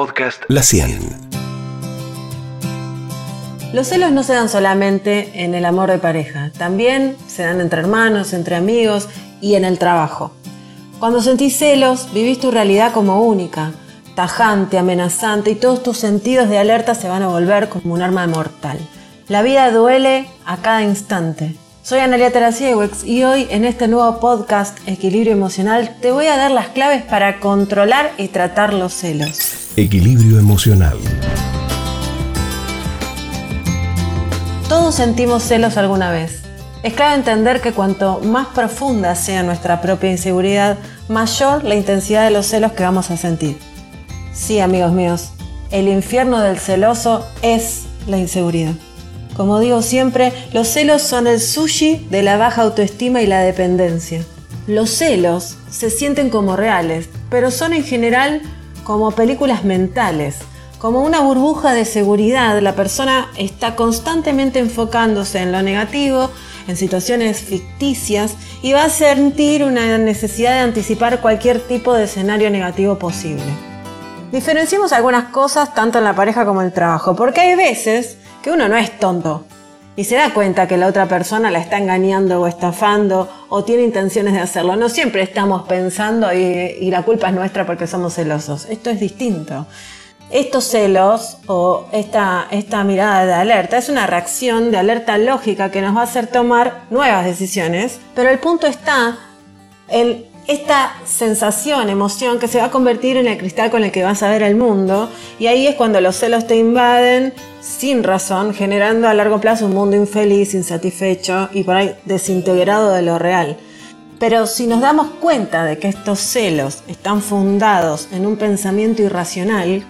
podcast La 100. Los celos no se dan solamente en el amor de pareja, también se dan entre hermanos, entre amigos y en el trabajo. Cuando sentís celos, vivís tu realidad como única, tajante, amenazante y todos tus sentidos de alerta se van a volver como un arma mortal. La vida duele a cada instante. Soy Analia Tarasiewex y hoy en este nuevo podcast Equilibrio Emocional te voy a dar las claves para controlar y tratar los celos. Equilibrio emocional. Todos sentimos celos alguna vez. Es clave entender que cuanto más profunda sea nuestra propia inseguridad, mayor la intensidad de los celos que vamos a sentir. Sí, amigos míos, el infierno del celoso es la inseguridad. Como digo siempre, los celos son el sushi de la baja autoestima y la dependencia. Los celos se sienten como reales, pero son en general como películas mentales como una burbuja de seguridad, la persona está constantemente enfocándose en lo negativo, en situaciones ficticias y va a sentir una necesidad de anticipar cualquier tipo de escenario negativo posible. Diferenciemos algunas cosas tanto en la pareja como en el trabajo, porque hay veces que uno no es tonto y se da cuenta que la otra persona la está engañando o estafando o tiene intenciones de hacerlo. No siempre estamos pensando y, la culpa es nuestra porque somos celosos. Esto es distinto. Estos celos o esta, esta mirada de alerta es una reacción de alerta lógica que nos va a hacer tomar nuevas decisiones, pero el punto está en esta sensación, emoción que se va a convertir en el cristal con el que vas a ver el mundo y ahí es cuando los celos te invaden sin razón, generando a largo plazo un mundo infeliz, insatisfecho y por ahí desintegrado de lo real. Pero si nos damos cuenta de que estos celos están fundados en un pensamiento irracional,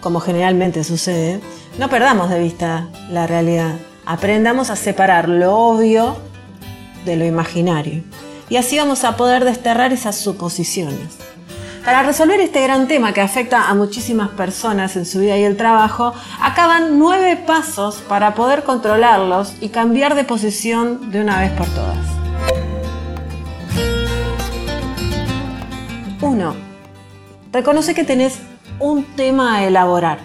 como generalmente sucede, no perdamos de vista la realidad. Aprendamos a separar lo obvio de lo imaginario. Y así vamos a poder desterrar esas suposiciones. Para resolver este gran tema que afecta a muchísimas personas en su vida y el trabajo, acaban nueve pasos para poder controlarlos y cambiar de posición de una vez por todas. 1. Reconoce que tenés un tema a elaborar.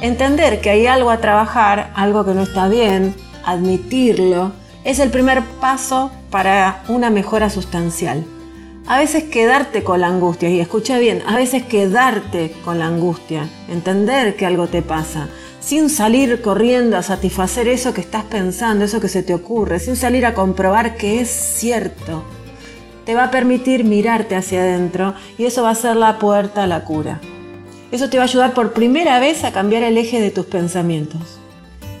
Entender que hay algo a trabajar, algo que no está bien, admitirlo, es el primer paso para una mejora sustancial. A veces quedarte con la angustia, y escucha bien, a veces quedarte con la angustia, entender que algo te pasa, sin salir corriendo a satisfacer eso que estás pensando, eso que se te ocurre, sin salir a comprobar que es cierto, te va a permitir mirarte hacia adentro y eso va a ser la puerta a la cura. Eso te va a ayudar por primera vez a cambiar el eje de tus pensamientos.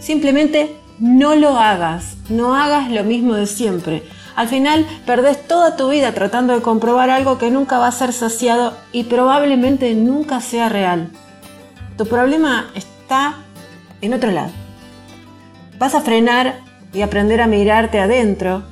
Simplemente no lo hagas, no hagas lo mismo de siempre. Al final perdés toda tu vida tratando de comprobar algo que nunca va a ser saciado y probablemente nunca sea real. Tu problema está en otro lado. Vas a frenar y aprender a mirarte adentro,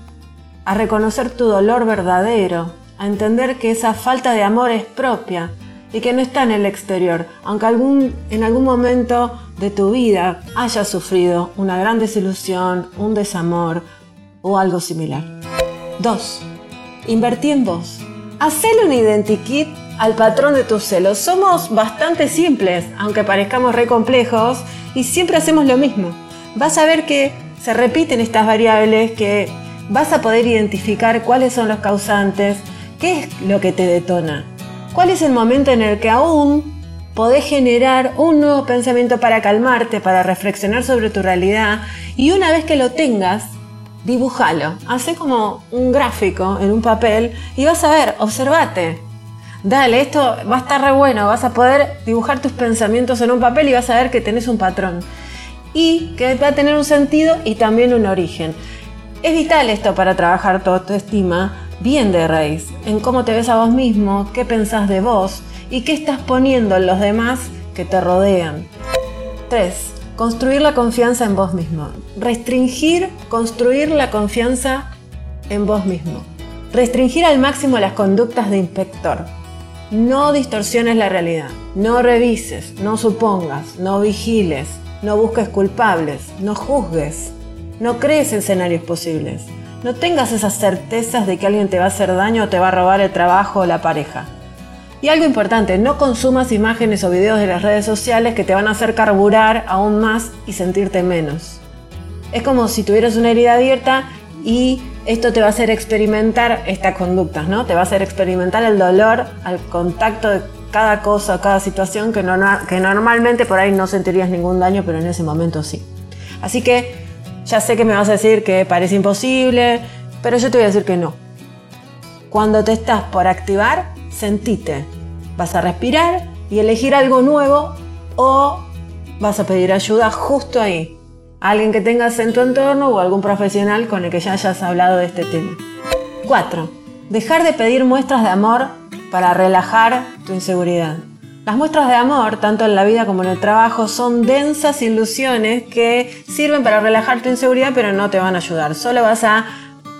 a reconocer tu dolor verdadero, a entender que esa falta de amor es propia y que no está en el exterior, aunque en algún momento de tu vida hayas sufrido una gran desilusión, un desamor o algo similar. 2. Invertí en vos. Hacele un identikit al patrón de tus celos. Somos bastante simples, aunque parezcamos re complejos, y siempre hacemos lo mismo. Vas a ver que se repiten estas variables, que vas a poder identificar cuáles son los causantes, qué es lo que te detona. ¿Cuál es el momento en el que aún podés generar un nuevo pensamiento para calmarte, para reflexionar sobre tu realidad? Y una vez que lo tengas, dibújalo. Hacé como un gráfico en un papel y vas a ver, observate. Dale, esto va a estar re bueno, vas a poder dibujar tus pensamientos en un papel y vas a ver que tenés un patrón. Y que va a tener un sentido y también un origen. Es vital esto para trabajar tu autoestima, bien de raíz, en cómo te ves a vos mismo, qué pensás de vos y qué estás poniendo en los demás que te rodean. 3. Construir la confianza en vos mismo. Restringir, construir la confianza en vos mismo. Restringir al máximo las conductas de inspector. No distorsiones la realidad. No revises, no supongas, no vigiles, no busques culpables, no juzgues, no crees escenarios posibles. No tengas esas certezas de que alguien te va a hacer daño o te va a robar el trabajo o la pareja. Y algo importante, no consumas imágenes o videos de las redes sociales que te van a hacer carburar aún más y sentirte menos. Es como si tuvieras una herida abierta y esto te va a hacer experimentar estas conductas, ¿no? Te va a hacer experimentar el dolor al contacto de cada cosa, cada situación que, que normalmente por ahí no sentirías ningún daño, pero en ese momento sí. Así que ya sé que me vas a decir que parece imposible, pero yo te voy a decir que no. Cuando te estás por activar, sentite. Vas a respirar y elegir algo nuevo o vas a pedir ayuda justo ahí. alguien que tengas en tu entorno o algún profesional con el que ya hayas hablado de este tema. 4. Dejar de pedir muestras de amor para relajar tu inseguridad. Las muestras de amor, tanto en la vida como en el trabajo, son densas ilusiones que sirven para relajar tu inseguridad, pero no te van a ayudar. Solo vas a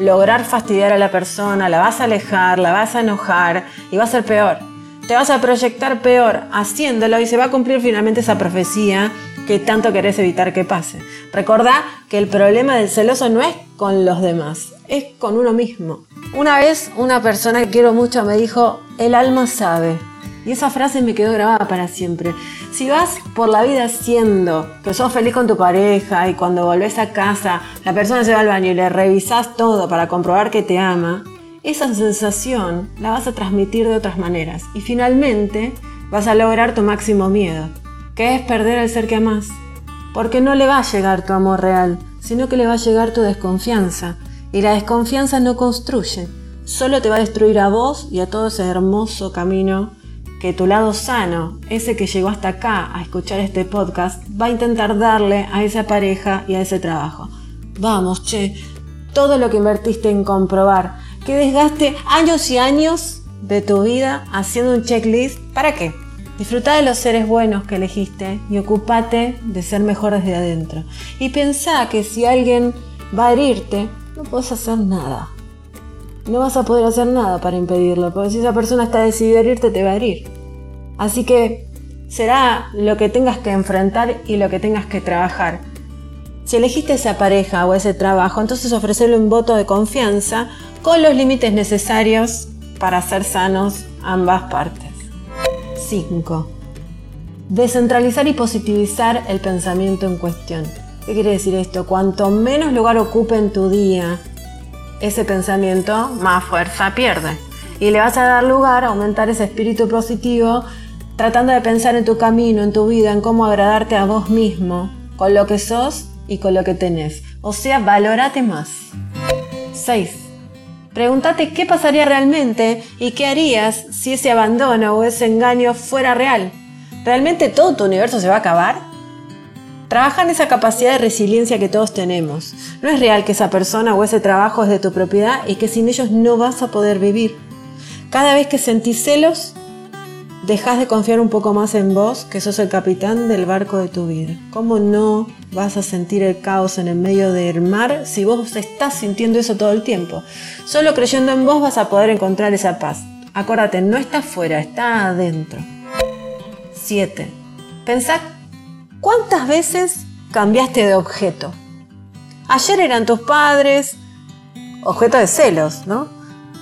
lograr fastidiar a la persona, la vas a alejar, la vas a enojar y va a ser peor. Te vas a proyectar peor haciéndolo y se va a cumplir finalmente esa profecía que tanto querés evitar que pase. Recordá que el problema del celoso no es con los demás, es con uno mismo. Una vez una persona que quiero mucho me dijo, el alma sabe. Y esa frase me quedó grabada para siempre. Si vas por la vida siendo que sos feliz con tu pareja y cuando volvés a casa la persona se va al baño y le revisás todo para comprobar que te ama, esa sensación la vas a transmitir de otras maneras y finalmente vas a lograr tu máximo miedo, que es perder al ser que amás. Porque no le va a llegar tu amor real, sino que le va a llegar tu desconfianza. Y la desconfianza no construye, solo te va a destruir a vos y a todo ese hermoso camino que tu lado sano, ese que llegó hasta acá a escuchar este podcast, va a intentar darle a esa pareja y a ese trabajo. Vamos, che, todo lo que invertiste en comprobar, que desgaste años y años de tu vida haciendo un checklist, ¿para qué? Disfruta de los seres buenos que elegiste y ocúpate de ser mejor desde adentro. Y pensá que si alguien va a herirte, no puedes hacer nada no vas a poder hacer nada para impedirlo, porque si esa persona está decidida a herirte, te va a herir. Así que será lo que tengas que enfrentar y lo que tengas que trabajar. Si elegiste esa pareja o ese trabajo, entonces ofrecerle un voto de confianza con los límites necesarios para ser sanos ambas partes. 5. Descentralizar y positivizar el pensamiento en cuestión. ¿Qué quiere decir esto? Cuanto menos lugar ocupe en tu día ese pensamiento más fuerza pierde. Y le vas a dar lugar a aumentar ese espíritu positivo tratando de pensar en tu camino, en tu vida, en cómo agradarte a vos mismo, con lo que sos y con lo que tenés. O sea, valórate más. 6. Pregúntate qué pasaría realmente y qué harías si ese abandono o ese engaño fuera real. ¿Realmente todo tu universo se va a acabar? Trabaja en esa capacidad de resiliencia que todos tenemos. No es real que esa persona o ese trabajo es de tu propiedad y que sin ellos no vas a poder vivir. Cada vez que sentís celos, dejas de confiar un poco más en vos, que sos el capitán del barco de tu vida. ¿Cómo no vas a sentir el caos en el medio del mar si vos estás sintiendo eso todo el tiempo? Solo creyendo en vos vas a poder encontrar esa paz. Acuérdate, no está afuera, está adentro. 7. Pensá ¿Cuántas veces cambiaste de objeto? Ayer eran tus padres, objeto de celos, ¿no?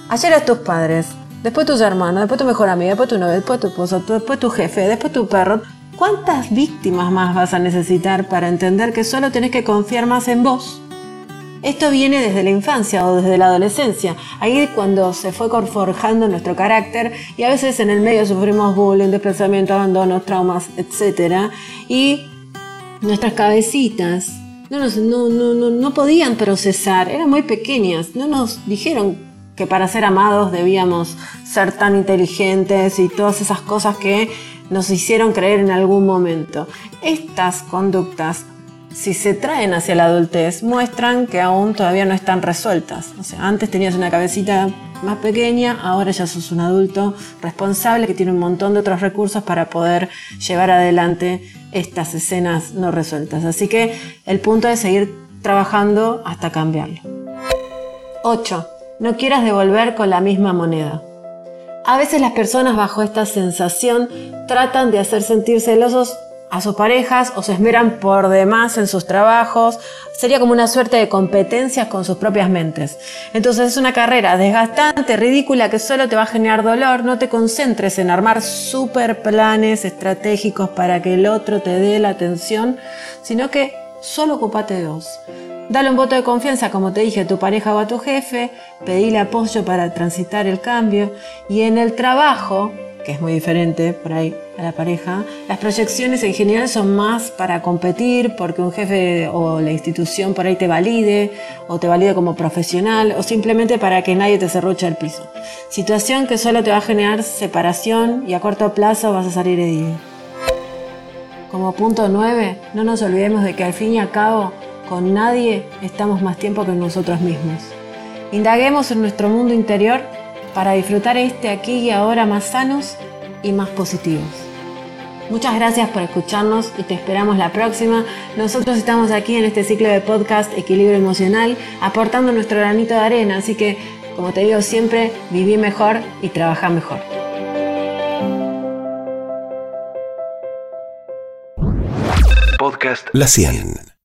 Ayer eran tus padres, después tus hermanos, después tu mejor amiga, después tu novia, después tu esposo, después tu jefe, después tu perro. ¿Cuántas víctimas más vas a necesitar para entender que solo tenés que confiar más en vos? Esto viene desde la infancia o desde la adolescencia, ahí cuando se fue forjando nuestro carácter y a veces en el medio sufrimos bullying, desplazamiento, abandonos, traumas, etc. Y nuestras cabecitas no, no, no, no podían procesar, eran muy pequeñas, no nos dijeron que para ser amados debíamos ser tan inteligentes y todas esas cosas que nos hicieron creer en algún momento. Estas conductas si se traen hacia la adultez, muestran que aún todavía no están resueltas. O sea, antes tenías una cabecita más pequeña, ahora ya sos un adulto responsable que tiene un montón de otros recursos para poder llevar adelante estas escenas no resueltas. Así que el punto es seguir trabajando hasta cambiarlo. 8. No quieras devolver con la misma moneda. A veces las personas bajo esta sensación tratan de hacer sentir celosos a sus parejas o se esmeran por demás en sus trabajos. Sería como una suerte de competencias con sus propias mentes. Entonces es una carrera desgastante, ridícula, que solo te va a generar dolor. No te concentres en armar super planes estratégicos para que el otro te dé la atención, sino que solo ocupate de vos. Dale un voto de confianza, como te dije, a tu pareja o a tu jefe, pedile apoyo para transitar el cambio y en el trabajo, que es muy diferente por ahí a la pareja, las proyecciones en general son más para competir, porque un jefe o la institución por ahí te valide, o te valide como profesional, o simplemente para que nadie te cerruche el piso. Situación que solo te va a generar separación y a corto plazo vas a salir herido. Como punto 9, no nos olvidemos de que al fin y al cabo con nadie estamos más tiempo que nosotros mismos. Indaguemos en nuestro mundo interior para disfrutar este aquí y ahora más sanos y más positivos. Muchas gracias por escucharnos y te esperamos la próxima. Nosotros estamos aquí en este ciclo de podcast Equilibrio Emocional aportando nuestro granito de arena, así que como te digo siempre, viví mejor y trabaja mejor. Podcast La 100.